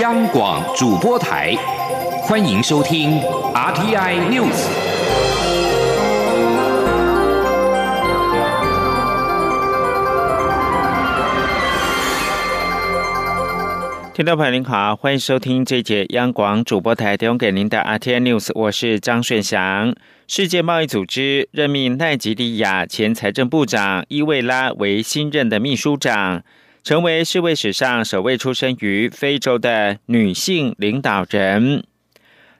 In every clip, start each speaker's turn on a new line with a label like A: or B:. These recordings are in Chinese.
A: 央广主播台，欢迎收听 RTI News。
B: 听众朋友您好，欢迎收听这节央广主播台提供给您的 RTI News，我是张顺祥。世界贸易组织任命奈及利亚前财政部长伊维拉为新任的秘书长。成为世卫史上首位出生于非洲的女性领导人。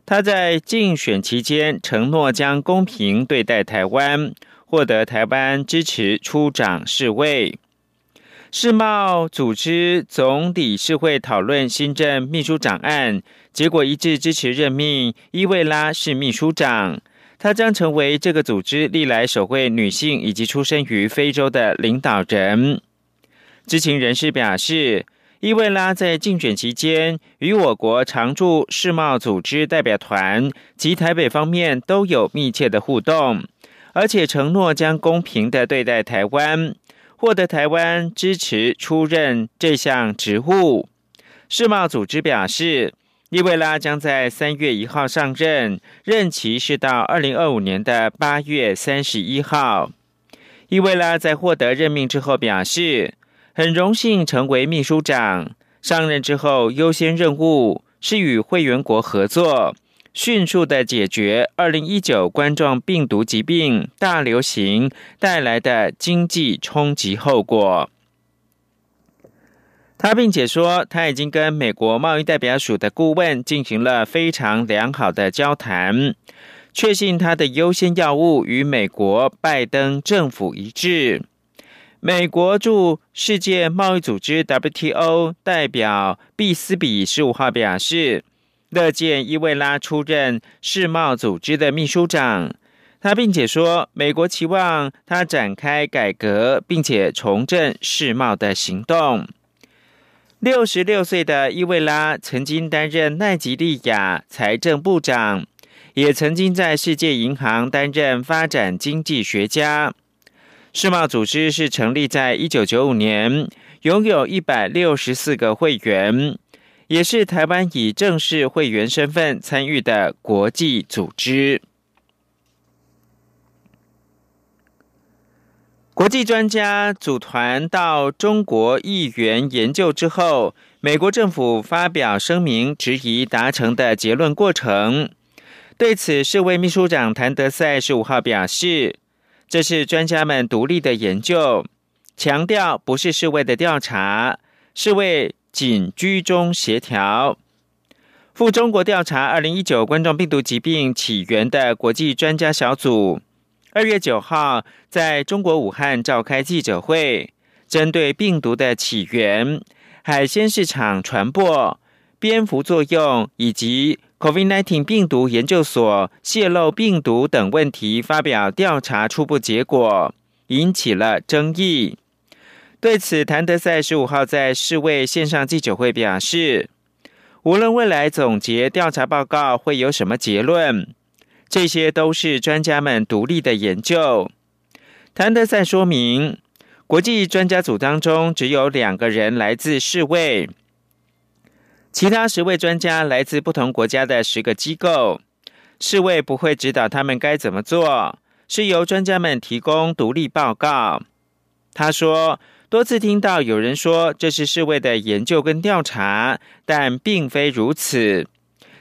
B: 她在竞选期间承诺将公平对待台湾，获得台湾支持出掌世卫。世贸组织总理事会讨论新任秘书长案，结果一致支持任命伊维拉是秘书长。她将成为这个组织历来首位女性以及出生于非洲的领导人。知情人士表示，伊维拉在竞选期间与我国常驻世贸组织代表团及台北方面都有密切的互动，而且承诺将公平的对待台湾，获得台湾支持出任这项职务。世贸组织表示，伊维拉将在三月一号上任，任期是到二零二五年的八月三十一号。伊维拉在获得任命之后表示。很荣幸成为秘书长。上任之后，优先任务是与会员国合作，迅速的解决二零一九冠状病毒疾病大流行带来的经济冲击后果。他并且说，他已经跟美国贸易代表署的顾问进行了非常良好的交谈，确信他的优先要务与美国拜登政府一致。美国驻世界贸易组织 WTO 代表毕斯比十五号表示，乐见伊维拉出任世贸组织的秘书长。他并且说，美国期望他展开改革，并且重振世贸的行动。六十六岁的伊维拉曾经担任奈及利亚财政部长，也曾经在世界银行担任发展经济学家。世贸组织是成立在一九九五年，拥有一百六十四个会员，也是台湾以正式会员身份参与的国际组织。国际专家组团到中国议员研究之后，美国政府发表声明，质疑达成的结论过程。对此，世卫秘书长谭德赛十五号表示。这是专家们独立的研究，强调不是世卫的调查，世卫仅居中协调。赴中国调查二零一九冠状病毒疾病起源的国际专家小组，二月九号在中国武汉召开记者会，针对病毒的起源、海鲜市场传播、蝙蝠作用以及。COVID-19 病毒研究所泄露病毒等问题，发表调查初步结果，引起了争议。对此，谭德赛十五号在世卫线上记者会表示，无论未来总结调查报告会有什么结论，这些都是专家们独立的研究。谭德赛说明，国际专家组当中只有两个人来自世卫。其他十位专家来自不同国家的十个机构，世卫不会指导他们该怎么做，是由专家们提供独立报告。他说，多次听到有人说这是世卫的研究跟调查，但并非如此，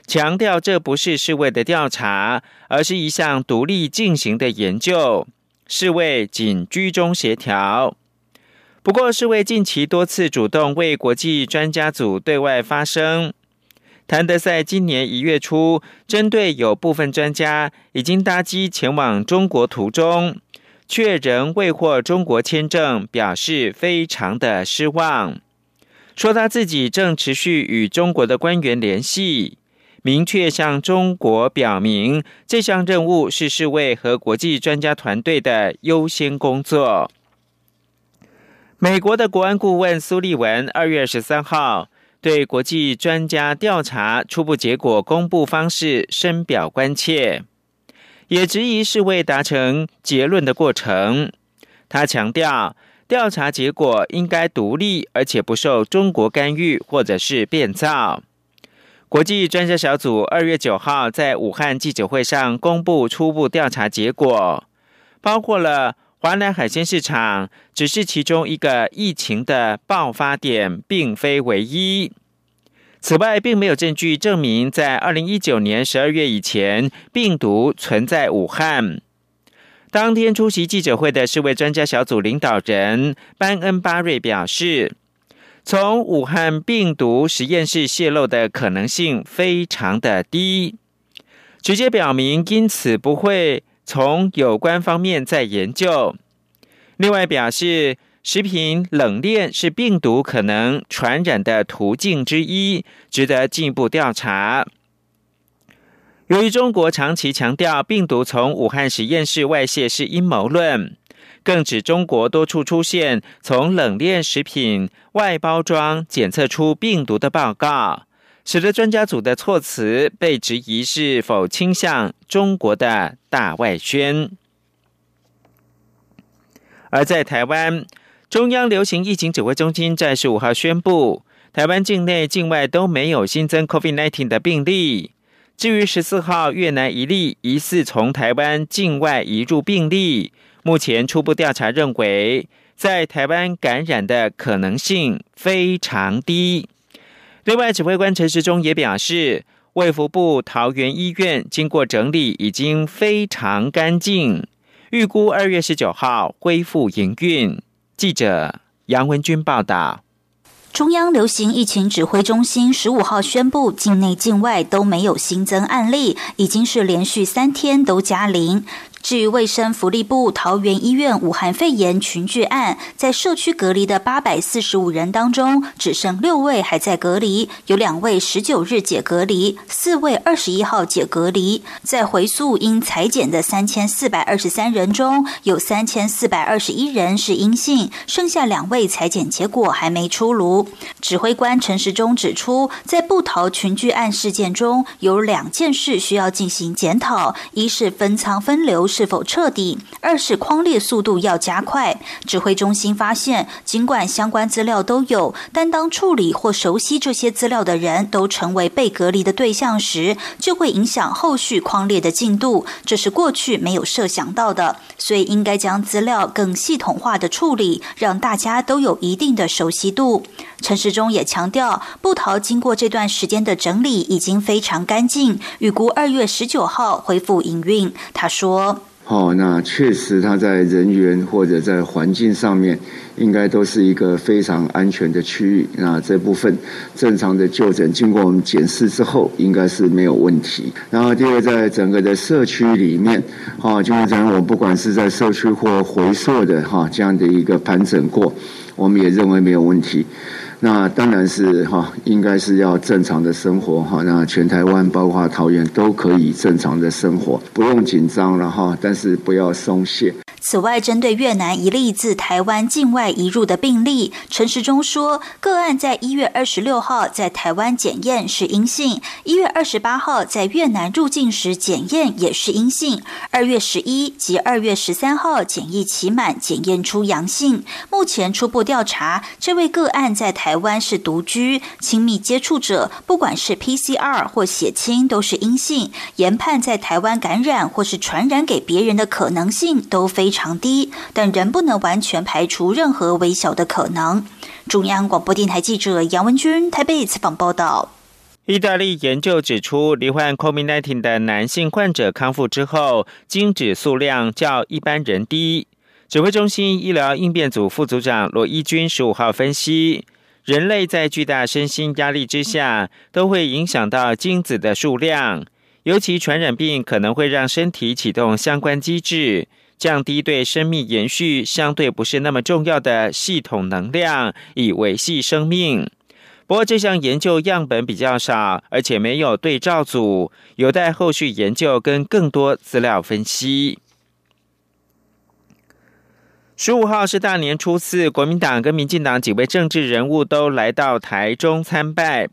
B: 强调这不是世卫的调查，而是一项独立进行的研究，世卫仅居中协调。不过，世卫近期多次主动为国际专家组对外发声。谭德赛今年一月初，针对有部分专家已经搭机前往中国途中，却仍未获中国签证，表示非常的失望，说他自己正持续与中国的官员联系，明确向中国表明这项任务是世卫和国际专家团队的优先工作。美国的国安顾问苏利文二月十三号对国际专家调查初步结果公布方式深表关切，也质疑是未达成结论的过程。他强调，调查结果应该独立，而且不受中国干预或者是变造。国际专家小组二月九号在武汉记者会上公布初步调查结果，包括了华南海鲜市场只是其中一个疫情的爆发点，并非唯一。此外，并没有证据证明在二零一九年十二月以前病毒存在武汉。当天出席记者会的世卫专家小组领导人班恩巴瑞表示。从武汉病毒实验室泄露的可能性非常的低，直接表明因此不会从有关方面再研究。另外表示，食品冷链是病毒可能传染的途径之一，值得进一步调查。由于中国长期强调病毒从武汉实验室外泄是阴谋论。更指中国多处出现从冷链食品外包装检测出病毒的报告，使得专家组的措辞被质疑是否倾向中国的大外宣。而在台湾，中央流行疫情指挥中心在十五号宣布，台湾境内、境外都没有新增 COVID-19 的病例。至于十四号越南一例疑似从台湾境外移入病例。目前初步调查认为，在台湾感染的可能性非常低。另外，指挥官陈时中也表示，卫福部桃园医院经过整理，已经非常干净，预估二月十九号恢复营运。记者杨文军报道。
C: 中央流行疫情指挥中心十五号宣布，境内境外都没有新增案例，已经是连续三天都加零。至于卫生福利部桃园医院武汉肺炎群聚案，在社区隔离的八百四十五人当中，只剩六位还在隔离，有两位十九日解隔离，四位二十一号解隔离。在回溯因裁剪的三千四百二十三人中，有三千四百二十一人是阴性，剩下两位裁剪结果还没出炉。指挥官陈时中指出，在布桃群聚案事件中，有两件事需要进行检讨：一是分仓分流。是否彻底？二是框列速度要加快。指挥中心发现，尽管相关资料都有，但当处理或熟悉这些资料的人都成为被隔离的对象时，就会影响后续框列的进度。这是过去没有设想到的，所以应该将资料更系统化的处理，让大家都有一定的熟悉度。陈时中也强调，布桃经过这段时间的整理已经非常干净，预估二月十九号恢复营运。他说。
D: 哦，那确实，它在人员或者在环境上面，应该都是一个非常安全的区域。那这部分正常的就诊，经过我们检视之后，应该是没有问题。然后第二，在整个的社区里面，哈，就是讲我不管是在社区或回溯的哈这样的一个盘整过，我们也认为没有问题。那当然是哈，应该是要正常的生活哈。那全台湾包括桃园都可以正常的生活，不用紧张了哈。但是不要松懈。
C: 此外，针对越南一例自台湾境外移入的病例，陈时中说，个案在一月二十六号在台湾检验是阴性，一月二十八号在越南入境时检验也是阴性，二月十一及二月十三号检疫期满检验出阳性。目前初步调查，这位个案在台台湾是独居，亲密接触者，不管是 PCR 或血清都是阴性，研判在台湾感染或是传染给别人的可能性都非常。低，但仍不能完全排除任何微小的可能。中央广播电台记者杨文君台北采访报道。
B: 意大利研究指出，罹患 COVID-19 的男性患者康复之后，精子数量较一般人低。指挥中心医疗应变组副组长罗伊军十五号分析，人类在巨大身心压力之下，都会影响到精子的数量，尤其传染病可能会让身体启动相关机制。降低对生命延续相对不是那么重要的系统能量，以维系生命。不过这项研究样本比较少，而且没有对照组，有待后续研究跟更多资料分析。十五号是大年初四，国民党跟民进党几位政治人物都来到台中参拜。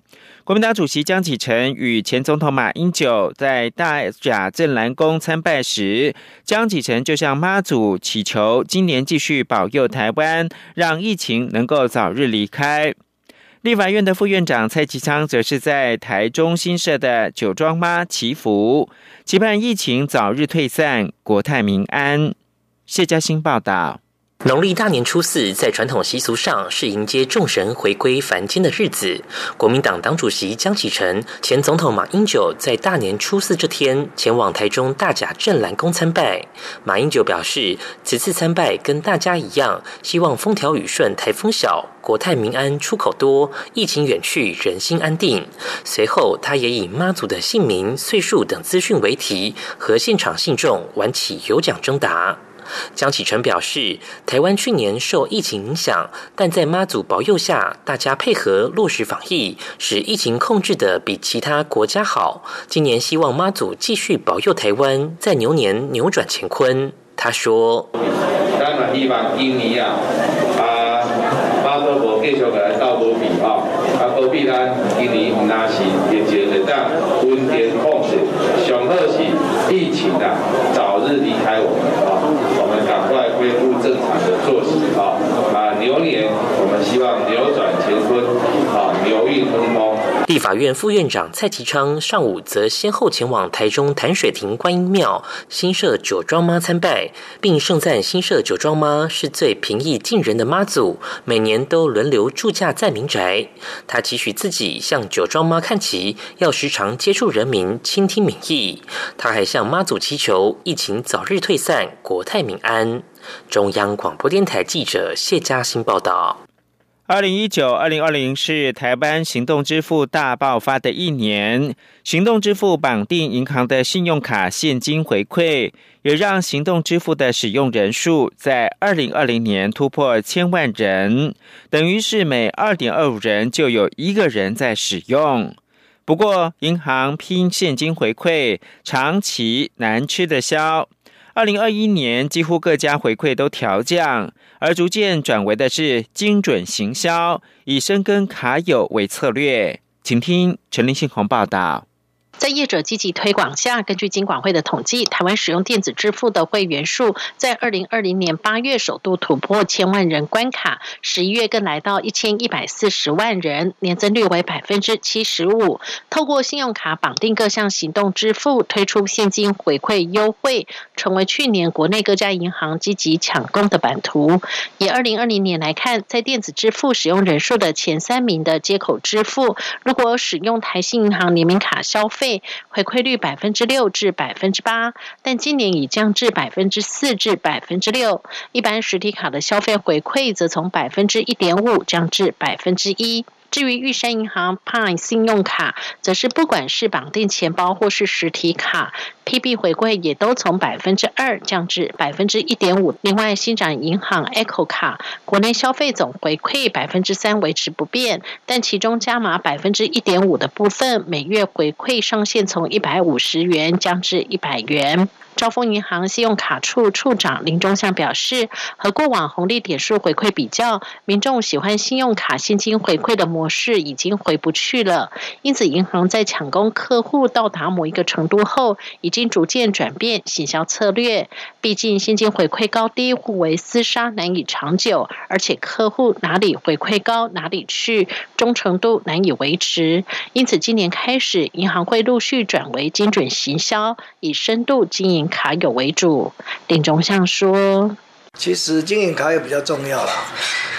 B: 国民党主席江启臣与前总统马英九在大甲镇澜宫参拜时，江启臣就向妈祖祈求今年继续保佑台湾，让疫情能够早日离开。立法院的副院长蔡其昌则是在台中新设的酒庄妈祈福，期盼疫情早日退散，国泰民安。谢嘉欣报道。
E: 农历大年初四，在传统习俗上是迎接众神回归凡间的日子。国民党党主席江启臣、前总统马英九在大年初四这天前往台中大甲镇澜宫参拜。马英九表示，此次参拜跟大家一样，希望风调雨顺、台风小、国泰民安、出口多、疫情远去、人心安定。随后，他也以妈祖的姓名、岁数等资讯为题，和现场信众玩起有奖征答。江启臣表示，台湾去年受疫情影响，但在妈祖保佑下，大家配合落实防疫，使疫情控制的比其他国家好。今年希望妈祖继续保佑台湾，在牛年扭转乾坤。他说：“当然希望今年啊，啊妈祖婆继续来到保庇啊，啊保庇咱今年那是疫情会当稳定控制，上好是疫情啊早日离开我们啊。”赶快恢复正常的作息啊！啊，牛年我们希望扭转乾坤啊，牛运亨通。立法院副院长蔡其昌上午则先后前往台中潭水亭观音庙新社酒庄妈参拜，并盛赞新社酒庄妈是最平易近人的妈祖，每年都轮流住驾在民宅。他期许自己向酒庄妈看齐，要时常接触人民，倾听民意。他还向妈祖祈求疫情早日退散，国泰民安。中央广播电台记者谢嘉欣报道。
B: 二零一九、二零二零是台湾行动支付大爆发的一年，行动支付绑定银行的信用卡现金回馈，也让行动支付的使用人数在二零二零年突破千万人，等于是每二点二五人就有一个人在使用。不过，银行拼现金回馈，长期难吃得消。二零二一年，几乎各家回馈都调降，而逐渐转为的是精准行销，以深耕卡友为策略。请听陈林信宏报道。
F: 在业者积极推广下，根据金管会的统计，台湾使用电子支付的会员数在二零二零年八月首度突破千万人关卡，十一月更来到一千一百四十万人，年增率为百分之七十五。透过信用卡绑定各项行动支付，推出现金回馈优惠，成为去年国内各家银行积极抢攻的版图。以二零二零年来看，在电子支付使用人数的前三名的接口支付，如果使用台新银行联名卡消费，回馈率百分之六至百分之八，但今年已降至百分之四至百分之六。一般实体卡的消费回馈则从百分之一点五降至百分之一。至于玉山银行 Pine 信用卡，则是不管是绑定钱包或是实体卡，PB 回馈也都从百分之二降至百分之一点五。另外，新展银行 Echo 卡国内消费总回馈百分之三维持不变，但其中加码百分之一点五的部分，每月回馈上限从一百五十元降至一百元。招丰银行信用卡处处长林忠相表示，和过往红利点数回馈比较，民众喜欢信用卡现金回馈的模式已经回不去了。因此，银行在抢攻客户到达某一个程度后，已经逐渐转变行销策略。毕竟现金回馈高低互为厮杀，难以长久，而且客户哪里回馈高哪里去，忠诚度难以维持。因此，今年开始，银行会陆续转为精准行销，以深度经营。卡友为主，林中相说：“
G: 其实经营卡友比较重要啦，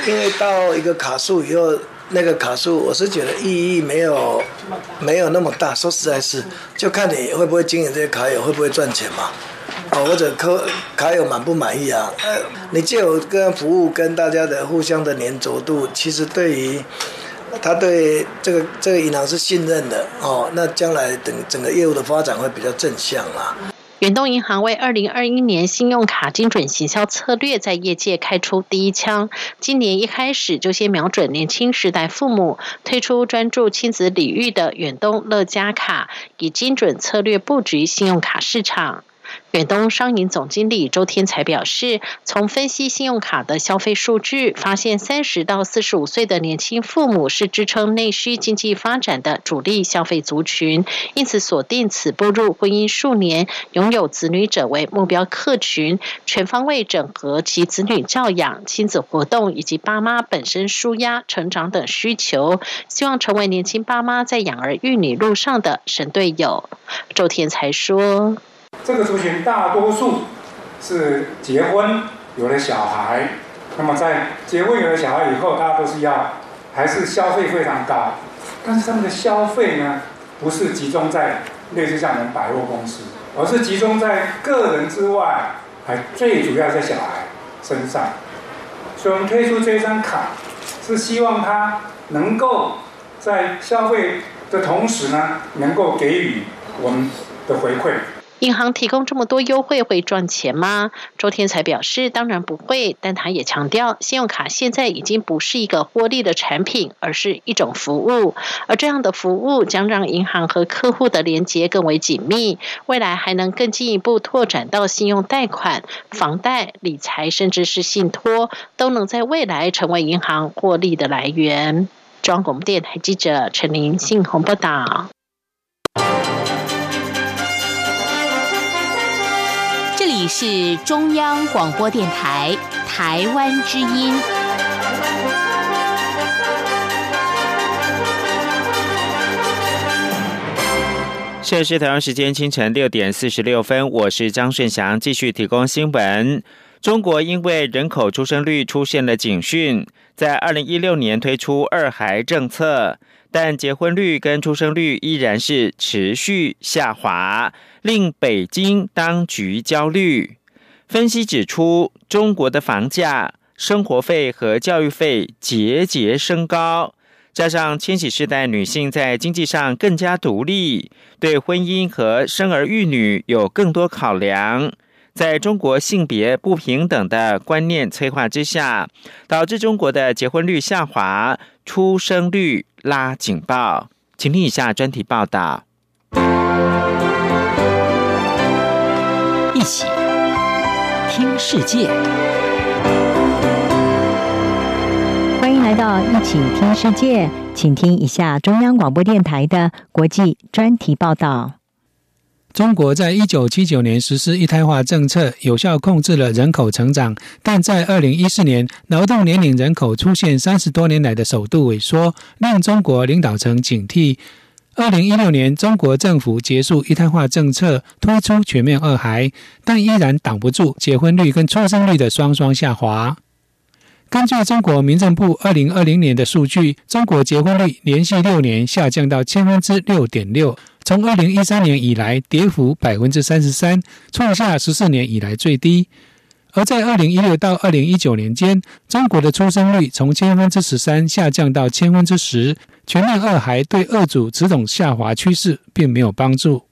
G: 因为到一个卡数以后，那个卡数我是觉得意义没有没有那么大。说实在是，就看你会不会经营这些卡友，会不会赚钱嘛？哦，或者客卡友满不满意啊？呃，你既有跟服务跟大家的互相的粘着度，其实对于他对这个这个银行是信任的哦，那将来等整个业务的发展会比较正向啦。”
F: 远东银行为二零二一年信用卡精准行销策略在业界开出第一枪。今年一开始就先瞄准年轻时代父母，推出专注亲子领域的远东乐家卡，以精准策略布局信用卡市场。远东商银总经理周天才表示，从分析信用卡的消费数据，发现三十到四十五岁的年轻父母是支撑内需经济发展的主力消费族群，因此锁定此步入婚姻数年、拥有子女者为目标客群，全方位整合其子女教养、亲子活动以及爸妈本身舒压、成长等需求，希望成为年轻爸妈在养儿育女路上的神队友。周天才说。
H: 这个族群大多数是结婚有了小孩，那么在结婚有了小孩以后，大家都是要还是消费非常高，但是他们的消费呢，不是集中在类似像我们百货公司，而是集中在个人之外，还最主要在小孩身上。所以我们推出这张卡，是希望他能够在消费的同时呢，能够给予我们的回馈。
F: 银行提供这么多优惠会赚钱吗？周天才表示，当然不会，但他也强调，信用卡现在已经不是一个获利的产品，而是一种服务，而这样的服务将让银行和客户的连接更为紧密，未来还能更进一步拓展到信用贷款、房贷、理财，甚至是信托，都能在未来成为银行获利的来源。中央广播电台记者陈琳信鸿报道。
I: 是中央广播电台台湾之音。
B: 现在是台湾时间清晨六点四十六分，我是张顺祥，继续提供新闻。中国因为人口出生率出现了警讯，在二零一六年推出二孩政策。但结婚率跟出生率依然是持续下滑，令北京当局焦虑。分析指出，中国的房价、生活费和教育费节节升高，加上千禧世代女性在经济上更加独立，对婚姻和生儿育女有更多考量。在中国性别不平等的观念催化之下，导致中国的结婚率下滑，出生率拉警报。请听以下专题报道。
A: 起听世界，
J: 欢迎来到一起听世界，请听一下中央广播电台的国际专题报道。
K: 中国在一九七九年实施一胎化政策，有效控制了人口成长。但在二零一四年，劳动年龄人口出现三十多年来的首度萎缩，令中国领导层警惕。二零一六年，中国政府结束一胎化政策，推出全面二孩，但依然挡不住结婚率跟出生率的双双下滑。根据中国民政部二零二零年的数据，中国结婚率连续六年下降到千分之六点六。从二零一三年以来，跌幅百分之三十三，创下十四年以来最低。而在二零一六到二零一九年间，中国的出生率从千分之十三下降到千分之十，全面二孩对二组此种下滑趋势并没有帮助。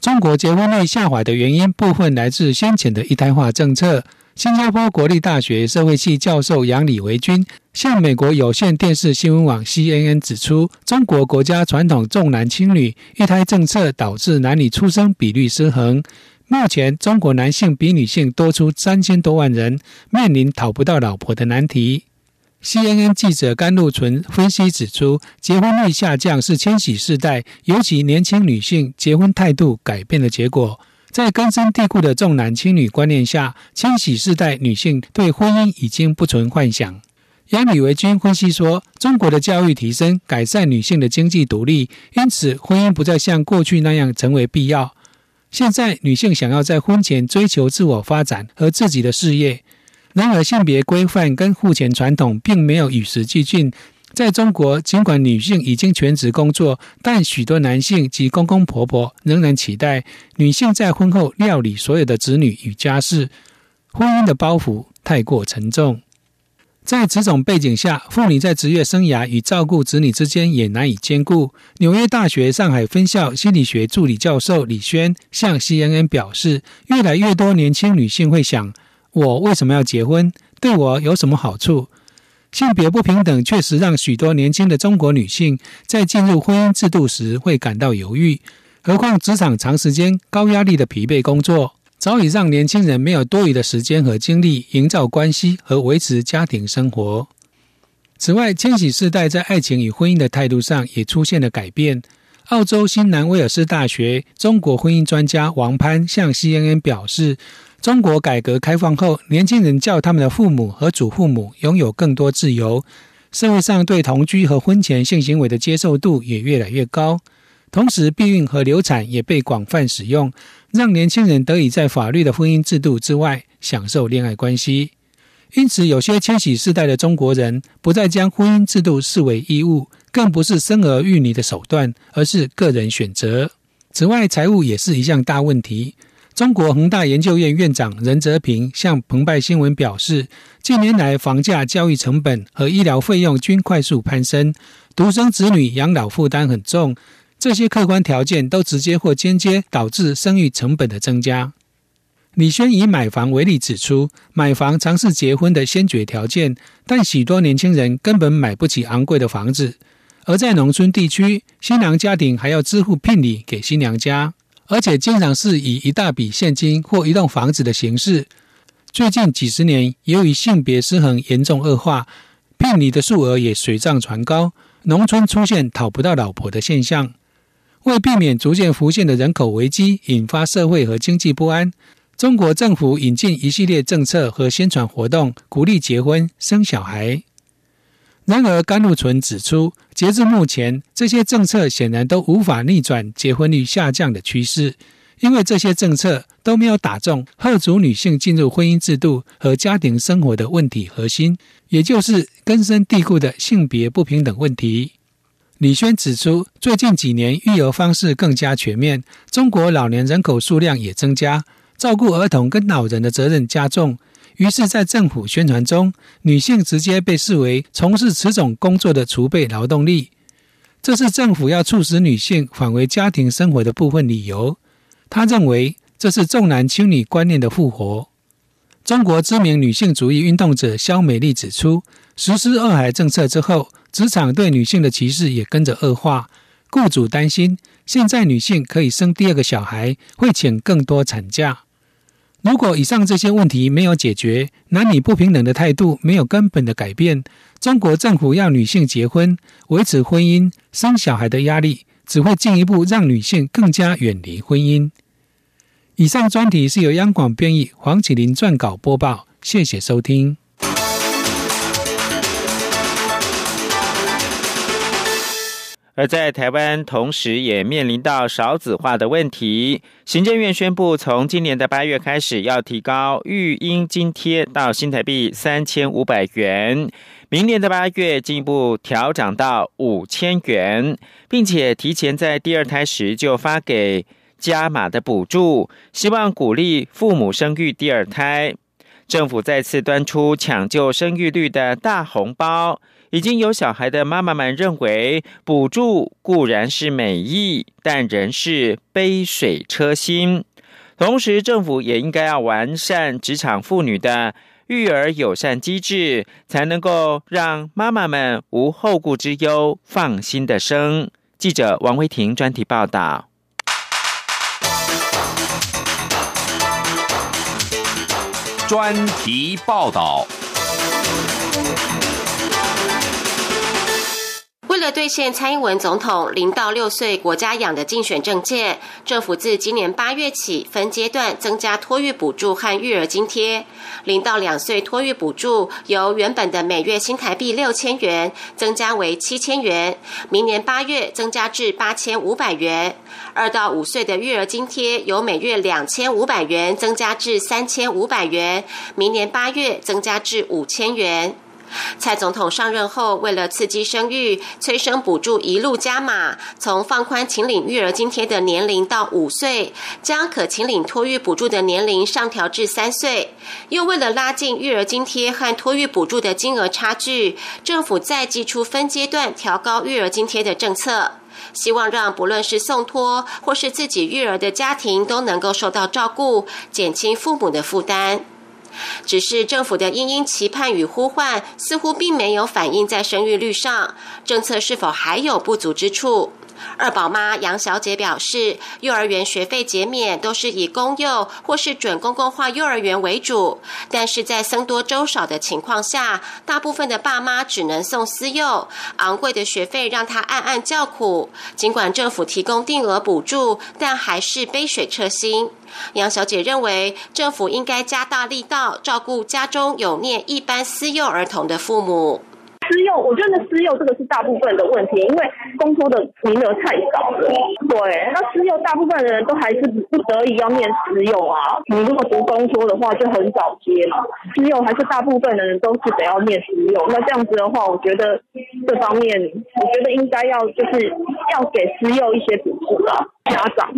K: 中国结婚率下滑的原因部分来自先前的一胎化政策。新加坡国立大学社会系教授杨李维军向美国有线电视新闻网 CNN 指出，中国国家传统重男轻女一胎政策导致男女出生比率失衡。目前，中国男性比女性多出三千多万人，面临讨不到老婆的难题。CNN 记者甘露纯分析指出，结婚率下降是千禧世代，尤其年轻女性结婚态度改变的结果。在根深蒂固的重男轻女观念下，千禧世代女性对婚姻已经不存幻想。杨李维军分析说，中国的教育提升，改善女性的经济独立，因此婚姻不再像过去那样成为必要。现在女性想要在婚前追求自我发展和自己的事业，然而性别规范跟父权传统并没有与时俱进。在中国，尽管女性已经全职工作，但许多男性及公公婆婆仍然期待女性在婚后料理所有的子女与家事，婚姻的包袱太过沉重。在此种背景下，妇女在职业生涯与照顾子女之间也难以兼顾。纽约大学上海分校心理学助理教授李轩向 CNN 表示，越来越多年轻女性会想：我为什么要结婚？对我有什么好处？性别不平等确实让许多年轻的中国女性在进入婚姻制度时会感到犹豫。何况职场长时间高压力的疲惫工作，早已让年轻人没有多余的时间和精力营造关系和维持家庭生活。此外，千禧世代在爱情与婚姻的态度上也出现了改变。澳洲新南威尔士大学中国婚姻专家王潘向 CNN 表示，中国改革开放后，年轻人叫他们的父母和祖父母拥有更多自由，社会上对同居和婚前性行为的接受度也越来越高。同时，避孕和流产也被广泛使用，让年轻人得以在法律的婚姻制度之外享受恋爱关系。因此，有些千禧世代的中国人不再将婚姻制度视为义务。更不是生儿育女的手段，而是个人选择。此外，财务也是一项大问题。中国恒大研究院院长任泽平向澎湃新闻表示，近年来房价、教育成本和医疗费用均快速攀升，独生子女养老负担很重。这些客观条件都直接或间接导致生育成本的增加。李轩以买房为例指出，买房常是结婚的先决条件，但许多年轻人根本买不起昂贵的房子。而在农村地区，新郎家庭还要支付聘礼给新娘家，而且经常是以一大笔现金或一栋房子的形式。最近几十年，由于性别失衡严重恶化，聘礼的数额也水涨船高，农村出现讨不到老婆的现象。为避免逐渐浮现的人口危机引发社会和经济不安，中国政府引进一系列政策和宣传活动，鼓励结婚生小孩。然而，甘露纯指出，截至目前，这些政策显然都无法逆转结婚率下降的趋势，因为这些政策都没有打中贺族女性进入婚姻制度和家庭生活的问题核心，也就是根深蒂固的性别不平等问题。李轩指出，最近几年育儿方式更加全面，中国老年人口数量也增加，照顾儿童跟老人的责任加重。于是，在政府宣传中，女性直接被视为从事此种工作的储备劳动力，这是政府要促使女性返回家庭生活的部分理由。他认为，这是重男轻女观念的复活。中国知名女性主义运动者肖美丽指出，实施二孩政策之后，职场对女性的歧视也跟着恶化。雇主担心，现在女性可以生第二个小孩，会请更多产假。如果以上这些问题没有解决，男女不平等的态度没有根本的改变，中国政府要女性结婚、维持婚姻、生小孩的压力，只会进一步让女性更加远离婚姻。以上专题是由央广编译，黄启林撰稿播报，谢谢收听。
B: 而在台湾，同时也面临到少子化的问题。行政院宣布，从今年的八月开始，要提高育婴津贴到新台币三千五百元，明年的八月进一步调涨到五千元，并且提前在第二胎时就发给加码的补助，希望鼓励父母生育第二胎。政府再次端出抢救生育率的大红包。已经有小孩的妈妈们认为，补助固然是美意，但仍是杯水车薪。同时，政府也应该要完善职场妇女的育儿友善机制，才能够让妈妈们无后顾之忧，放心的生。记者王威婷专题报道。
A: 专题报道。
L: 为了兑现蔡英文总统零到六岁国家养的竞选政见，政府自今年八月起分阶段增加托育补助和育儿津贴。零到两岁托育补助由原本的每月新台币六千元增加为七千元，明年八月增加至八千五百元。二到五岁的育儿津贴由每月两千五百元增加至三千五百元，明年八月增加至五千元。蔡总统上任后，为了刺激生育，催生补助一路加码，从放宽请领育儿津贴的年龄到五岁，将可请领托育补助的年龄上调至三岁。又为了拉近育儿津贴和托育补助的金额差距，政府再寄出分阶段调高育儿津贴的政策，希望让不论是送托或是自己育儿的家庭都能够受到照顾，减轻父母的负担。只是政府的殷殷期盼与呼唤，似乎并没有反映在生育率上。政策是否还有不足之处？二宝妈杨小姐表示，幼儿园学费减免都是以公幼或是准公共化幼儿园为主，但是在僧多粥少的情况下，大部分的爸妈只能送私幼，昂贵的学费让她暗暗叫苦。尽管政府提供定额补助，但还是杯水车薪。杨小姐认为，政府应该加大力道照顾家中有念一般私幼儿童的父母。
M: 私幼，我觉得私幼这个是大部分的问题，因为公托的名额太少了。对，那私幼大部分的人都还是不得已要念私幼啊。你如果读公托的话，就很早接嘛。私幼还是大部分的人都是得要念私幼，那这样子的话，我觉得这方面，我觉得应该要就是要给私幼一些补助啊，家长。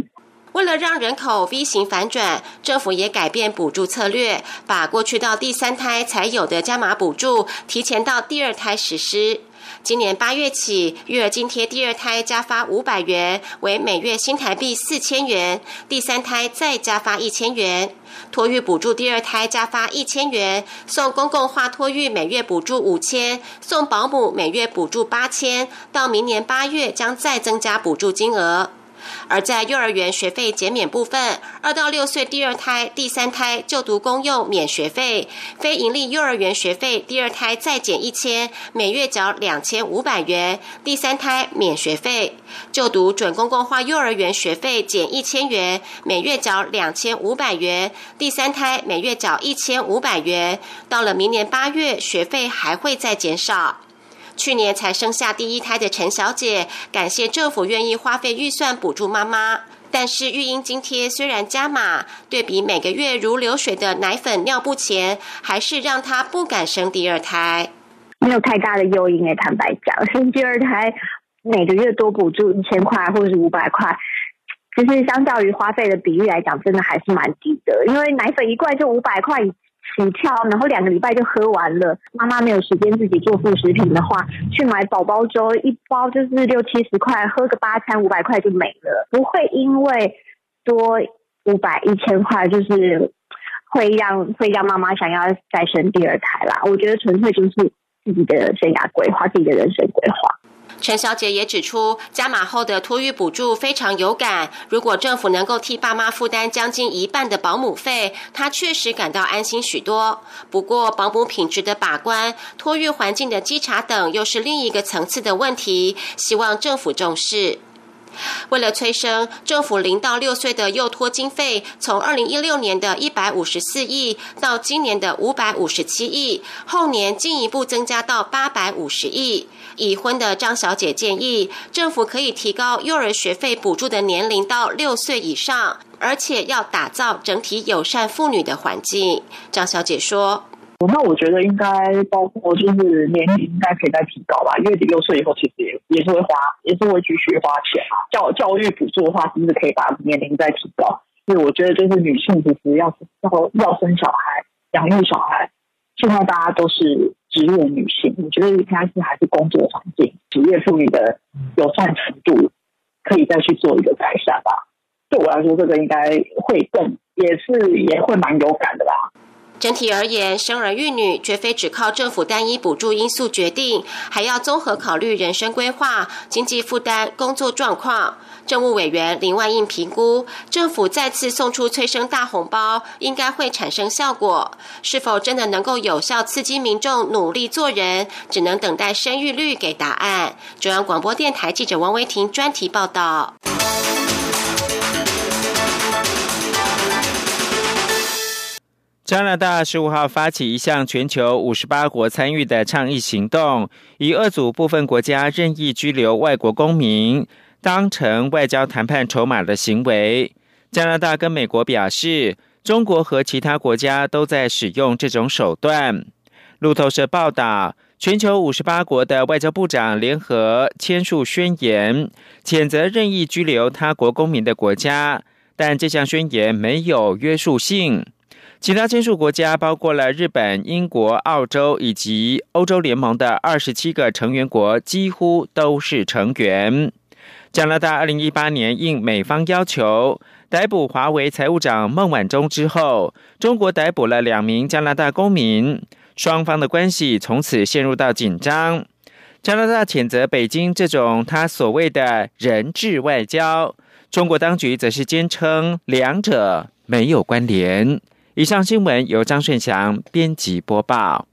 L: 为了让人口 V 型反转，政府也改变补助策略，把过去到第三胎才有的加码补助提前到第二胎实施。今年八月起，育儿津贴第二胎加发五百元，为每月新台币四千元；第三胎再加发一千元。托育补助第二胎加发一千元，送公共化托育每月补助五千，送保姆每月补助八千。到明年八月将再增加补助金额。而在幼儿园学费减免部分，二到六岁第二胎、第三胎就读公幼免学费，非营利幼儿园学费第二胎再减一千，每月缴两千五百元；第三胎免学费，就读准公共化幼儿园学费减一千元，每月缴两千五百元；第三胎每月缴一千五百元。到了明年八月，学费还会再减少。去年才生下第一胎的陈小姐，感谢政府愿意花费预算补助妈妈。但是育婴津贴虽然加码，对比每个月如流水的奶粉、尿布钱，还是让她不敢生第二胎。
M: 没有太大的诱因诶，坦白讲，生第二胎每个月多补助一千块或者是五百块，其实相较于花费的比例来讲，真的还是蛮低的。因为奶粉一罐就五百块。起跳，然后两个礼拜就喝完了。妈妈没有时间自己做副食品的话，去买宝宝粥，一包就是六七十块，喝个八餐五百块就没了。不会因为多五百一千块，就是会让会让妈妈想要再生第二胎啦。我觉得纯粹就是自己的生涯规划，自己的人生规划。
L: 陈小姐也指出，加码后的托育补助非常有感。如果政府能够替爸妈负担将近一半的保姆费，她确实感到安心许多。不过，保姆品质的把关、托育环境的稽查等，又是另一个层次的问题。希望政府重视。为了催生，政府零到六岁的幼托经费从二零一六年的一百五十四亿到今年的五百五十七亿，后年进一步增加到八百五十亿。已婚的张小姐建议，政府可以提高幼儿学费补助的年龄到六岁以上，而且要打造整体友善妇女的环境。张小姐说。
N: 那我觉得应该包括就是年龄应该可以再提高吧，因为六岁以后其实也也是会花，也是会继续花钱啊。教教育补助的话，是不是可以把年龄再提高？因为我觉得就是女性其实要要要生小孩、养育小孩，现在大家都是职业女性，我觉得应该是还是工作环境、职业妇女的友善程度可以再去做一个改善吧。对我来说，这个应该会更也是也会蛮有感的吧。
L: 整体而言，生儿育女绝非只靠政府单一补助因素决定，还要综合考虑人生规划、经济负担、工作状况。政务委员林万应评估，政府再次送出催生大红包，应该会产生效果。是否真的能够有效刺激民众努力做人，只能等待生育率给答案。中央广播电台记者王维婷专题报道。
B: 加拿大十五号发起一项全球五十八国参与的倡议行动，以遏阻部分国家任意拘留外国公民当成外交谈判筹码的行为。加拿大跟美国表示，中国和其他国家都在使用这种手段。路透社报道，全球五十八国的外交部长联合签署宣言，谴责任意拘留他国公民的国家，但这项宣言没有约束性。其他签署国家包括了日本、英国、澳洲以及欧洲联盟的二十七个成员国，几乎都是成员。加拿大二零一八年应美方要求逮捕华为财务长孟晚舟之后中国逮捕了两名加拿大公民双方的关系从此陷入到紧张。加拿大谴责北京这种他所谓的人质外交中国当局则是坚称两者没有关联。以上新闻由张顺祥编辑播报。